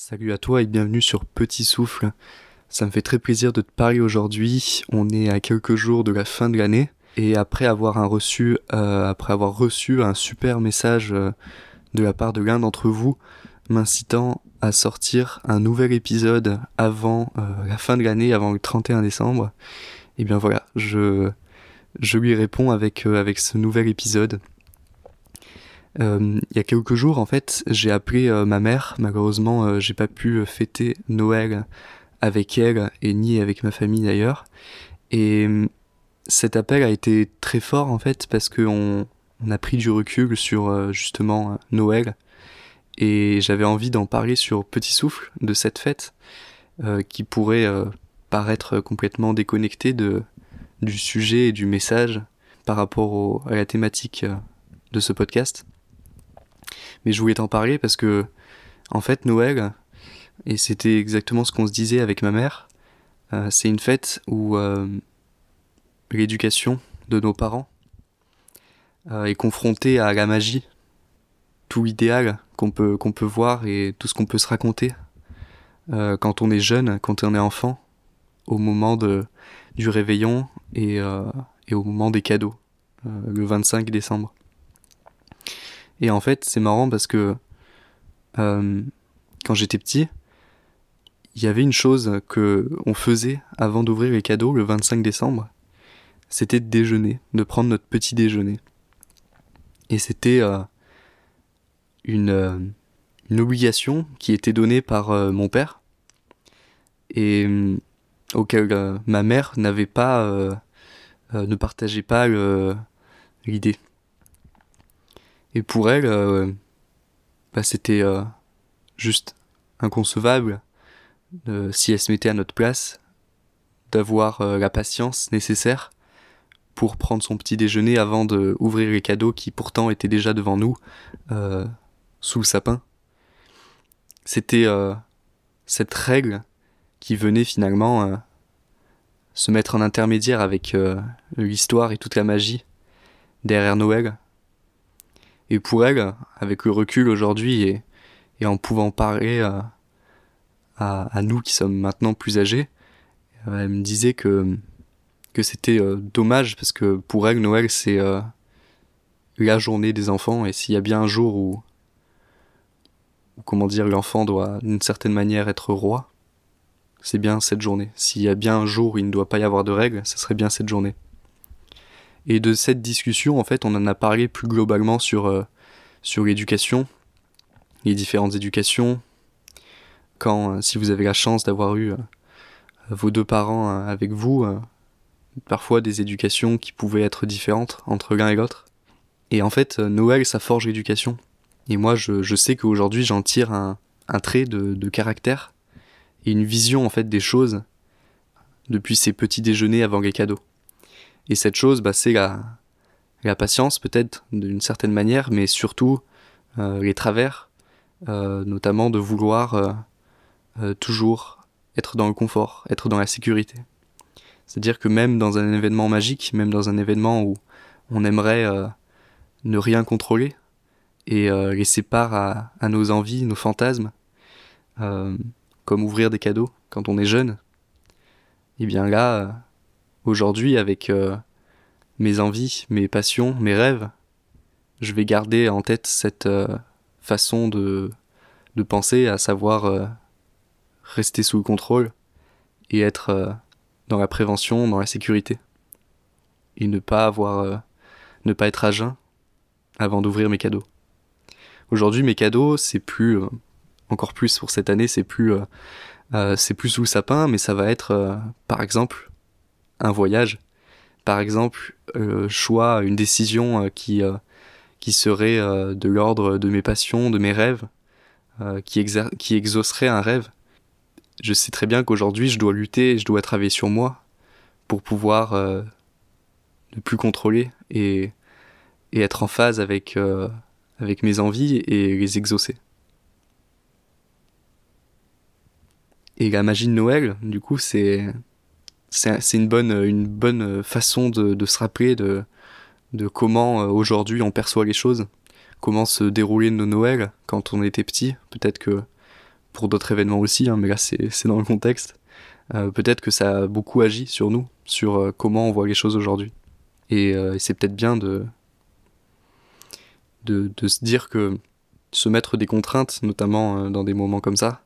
Salut à toi et bienvenue sur Petit Souffle. Ça me fait très plaisir de te parler aujourd'hui. On est à quelques jours de la fin de l'année et après avoir, reçu, euh, après avoir reçu un super message euh, de la part de l'un d'entre vous m'incitant à sortir un nouvel épisode avant euh, la fin de l'année, avant le 31 décembre, et eh bien voilà, je, je lui réponds avec ce nouvel épisode. Euh, il y a quelques jours, en fait, j'ai appelé euh, ma mère. Malheureusement, euh, j'ai pas pu fêter Noël avec elle et ni avec ma famille d'ailleurs. Et cet appel a été très fort en fait parce qu'on on a pris du recul sur justement Noël et j'avais envie d'en parler sur Petit Souffle de cette fête qui pourrait paraître complètement déconnectée de, du sujet et du message par rapport à la thématique de ce podcast. Mais je voulais t'en parler parce que, en fait, Noël, et c'était exactement ce qu'on se disait avec ma mère, euh, c'est une fête où euh, l'éducation de nos parents euh, est confrontée à la magie, tout l'idéal qu'on peut, voir et tout ce qu'on peut se raconter quand on est jeune, quand on est enfant, au moment du réveillon et, et au moment des cadeaux, le 25 décembre. Et en fait, c'est marrant parce que euh, quand j'étais petit, il y avait une chose que on faisait avant d'ouvrir les cadeaux le 25 décembre. C'était de déjeuner, de prendre notre petit déjeuner. Et c'était euh, une, euh, une obligation qui était donnée par mon père et auquel ma mère n'avait pas, ne partageait pas l'idée. Et pour elle, euh, bah, c'était euh, juste inconcevable, si elle se mettait à notre place, d'avoir euh, la patience nécessaire pour prendre son petit déjeuner avant de ouvrir les cadeaux qui pourtant étaient déjà devant nous, sous le sapin. C'était cette règle qui venait finalement se mettre en intermédiaire avec l'histoire et toute la magie derrière Noël, et pour elle, avec le recul aujourd'hui et, en pouvant parler à, à, nous qui sommes maintenant plus âgés, euh, elle me disait que, que c'était euh, dommage parce que pour elle, Noël, c'est euh, la journée des enfants et s'il y a bien un jour où, où comment dire, l'enfant doit d'une certaine manière être roi, c'est bien cette journée. S'il y a bien un jour où il ne doit pas y avoir de règles, ce serait bien cette journée. Et de cette discussion, en fait, on en a parlé plus globalement sur, euh, sur l'éducation, les différentes éducations. Quand, euh, si vous avez la chance d'avoir eu euh, vos deux parents avec vous, parfois des éducations qui pouvaient être différentes entre l'un et l'autre. Et en fait, Noël, ça forge l'éducation. Et moi, je, je sais qu'aujourd'hui, j'en tire un, un trait de, de caractère et une vision, en fait, des choses depuis ces petits déjeuners avant les cadeaux. Et cette chose, bah, c'est la, patience peut-être d'une certaine manière, mais surtout euh, les travers, euh, notamment de vouloir euh, toujours être dans le confort, être dans la sécurité. C'est-à-dire que même dans un événement magique, même dans un événement où on aimerait ne rien contrôler et laisser part à, à, nos envies, nos fantasmes, comme ouvrir des cadeaux quand on est jeune, et eh bien là, aujourd'hui avec euh, mes envies, mes passions, mes rêves, je vais garder en tête cette euh, façon de, de penser, à savoir euh, rester sous le contrôle et être dans la prévention, dans la sécurité. Et ne pas avoir, ne pas être à jeun avant d'ouvrir mes cadeaux. Aujourd'hui, mes cadeaux, c'est plus, encore plus pour cette année, c'est plus, c'est plus sous le sapin, mais ça va être, par exemple, un voyage. Par exemple, euh, choix, une décision euh, qui, euh, qui serait euh, de l'ordre de mes passions, de mes rêves, qui, qui exaucerait un rêve. Je sais très bien qu'aujourd'hui, je dois lutter, je dois travailler sur moi pour pouvoir ne plus contrôler et, et être en phase avec, avec mes envies et les exaucer. Et la magie de Noël, du coup, c'est c'est une bonne, une bonne façon de, de se rappeler de, de comment euh, aujourd'hui on perçoit les choses, comment se déroulaient nos Noëls quand on était petit. Peut-être que pour d'autres événements aussi, hein, mais là c'est dans le contexte. peut-être que ça a beaucoup agi sur nous, sur comment on voit les choses aujourd'hui. Et, c'est peut-être bien de, de, de, se dire que se mettre des contraintes, notamment dans des moments comme ça,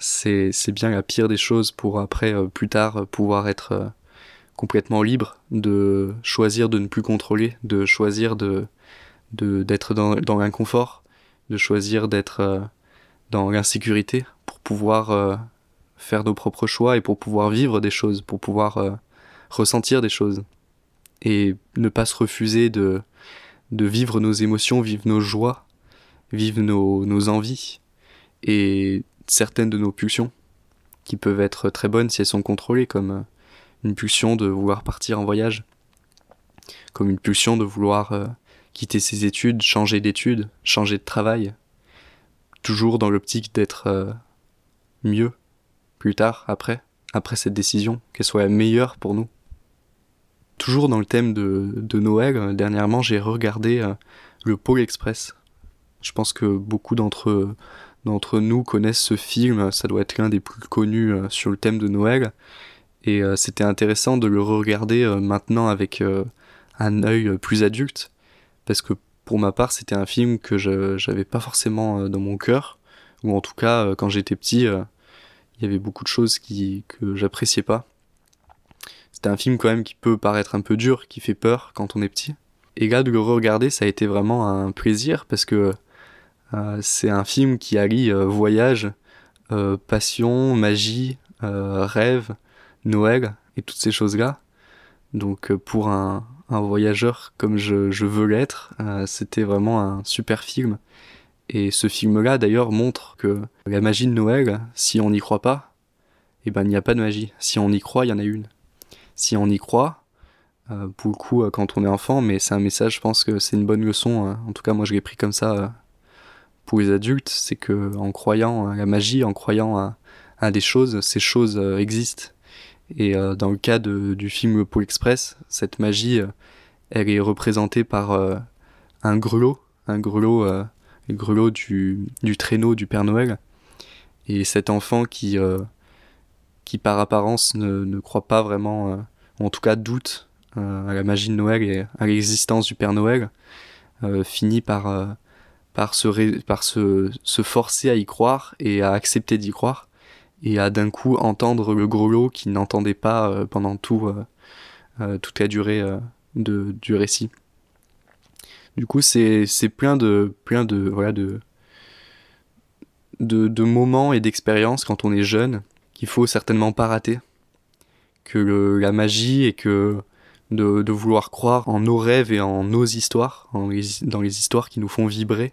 c'est bien la pire des choses pour après, plus tard, pouvoir être complètement libre de choisir de ne plus contrôler, de choisir de d'être dans, dans l'inconfort, de choisir d'être euh, dans l'insécurité pour pouvoir euh, faire nos propres choix et pour pouvoir vivre des choses, pour pouvoir euh, ressentir des choses et ne pas se refuser de de vivre nos émotions, vivre nos joies, vivre nos, nos envies et certaines de nos pulsions qui peuvent être très bonnes si elles sont contrôlées comme une pulsion de vouloir partir en voyage, comme une pulsion de vouloir euh, quitter ses études, changer d'études, changer de travail, toujours dans l'optique d'être euh, mieux plus tard, après, après cette décision, qu'elle soit meilleure pour nous. Toujours dans le thème de, de Noël, euh, dernièrement j'ai regardé le Pôle Express. Je pense que beaucoup d'entre d'entre nous connaissent ce film, ça doit être l'un des plus connus sur le thème de Noël, et euh, c'était intéressant de le regarder euh, maintenant avec euh, un œil plus adulte, parce que pour ma part, c'était un film que je j'avais pas forcément dans mon cœur, ou en tout cas, quand j'étais petit, il y avait beaucoup de choses qui, que j'appréciais pas. C'était un film quand même qui peut paraître un peu dur, qui fait peur quand on est petit. Et là, de le regarder, ça a été vraiment un plaisir, parce que c'est un film qui allie voyage, passion, magie, rêve, Noël et toutes ces choses-là. Donc euh, pour un, voyageur comme je, veux l'être, euh, c'était vraiment un super film. Et ce film-là d'ailleurs montre que la magie de Noël, si on n'y croit pas, eh ben il n'y a pas de magie. Si on y croit, il y en a une. Si on y croit, euh, pour le coup quand on est enfant, mais c'est un message, je pense que c'est une bonne leçon. en tout cas moi je l'ai pris comme ça pour les adultes, c'est que en croyant à la magie, en croyant à, des choses, ces choses existent et euh, dans le cas de, du film Pôle Express, cette magie, euh, elle est représentée par euh, un grelot, un grelot, le grelot du, du, traîneau du Père Noël. Et cet enfant qui, qui par apparence ne, ne, croit pas vraiment, en tout cas doute à la magie de Noël et à l'existence du Père Noël, finit par, par, se, par se, se forcer à y croire et à accepter d'y croire et à d'un coup entendre le grelot qui n'entendait pas euh, pendant tout, euh, euh, toute la durée de, du récit. Du coup, c'est plein de plein de voilà de de, de moments et d'expériences quand on est jeune qu'il faut certainement pas rater. Que la magie et que de, de, vouloir croire en nos rêves et en nos histoires, dans les histoires qui nous font vibrer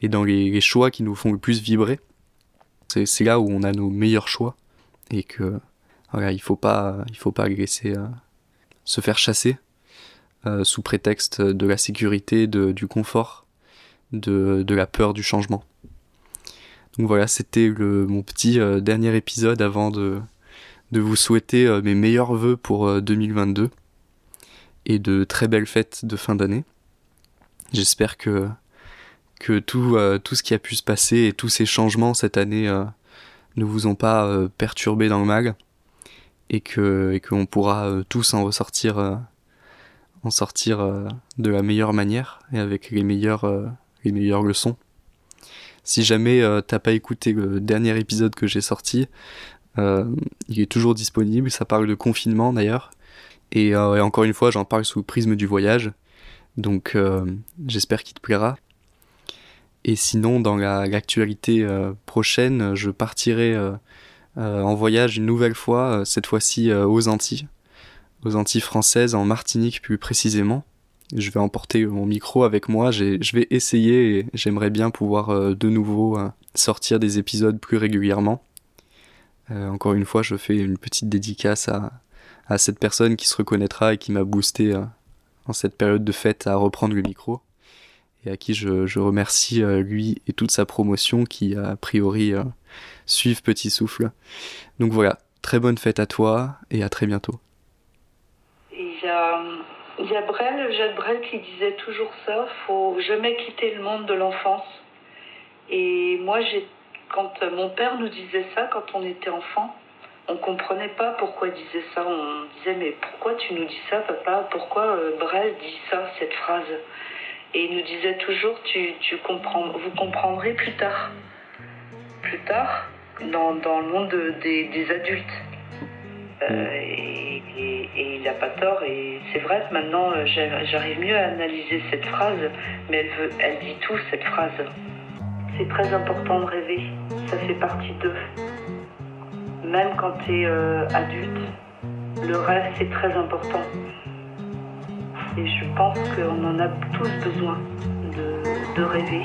et dans les, choix qui nous font le plus vibrer, c'est là où on a nos meilleurs choix et que voilà, il faut pas il faut pas laisser euh, se faire chasser euh, sous prétexte de la sécurité, de, du confort, de, de la peur du changement. Donc voilà, c'était mon petit euh, dernier épisode avant de, de vous souhaiter mes meilleurs voeux pour 2022 et de très belles fêtes de fin d'année. J'espère que que tout, euh, tout ce qui a pu se passer et tous ces changements cette année euh, ne vous ont pas euh, perturbé dans le mag et que et qu'on pourra tous en ressortir en sortir de la meilleure manière et avec les meilleures les meilleures leçons. Si jamais t'as pas écouté le dernier épisode que j'ai sorti, il est toujours disponible. Ça parle de confinement d'ailleurs. Et, et, encore une fois, j'en parle sous le prisme du voyage. Donc j'espère qu'il te plaira. Et sinon, dans l'actualité euh, prochaine, je partirai euh, euh, en voyage une nouvelle fois, cette fois-ci aux Antilles, aux Antilles françaises, en Martinique plus précisément. Je vais emporter mon micro avec moi, je vais essayer et j'aimerais bien pouvoir de nouveau sortir des épisodes plus régulièrement. encore une fois, je fais une petite dédicace à, à cette personne qui se reconnaîtra et qui m'a boosté en cette période de fête à reprendre le micro et à qui je, remercie euh, lui et toute sa promotion qui a priori euh, suivent Petit Souffle. Donc voilà, très bonne fête à toi et à très bientôt. Il y a, Brel, Jacques Brel qui disait toujours ça, faut jamais quitter le monde de l'enfance. Et moi j'ai quand mon père nous disait ça quand on était enfant, on comprenait pas pourquoi il disait ça. On disait mais pourquoi tu nous dis ça, papa? Pourquoi euh, Brel dit ça, cette phrase? Et il nous disait toujours tu, tu comprends, vous comprendrez plus tard, plus tard dans, dans le monde de- des, des adultes. Euh, et, et- et il n'a pas tort. Et c'est vrai que maintenant euh, j'a- j'arrive mieux à analyser cette phrase, mais elle, veut, elle dit tout cette phrase. C'est très important de rêver. Ça fait partie d'eux même quand tu es adulte, le rêve c'est très important. Et je pense qu'on en a tous besoin de, rêver.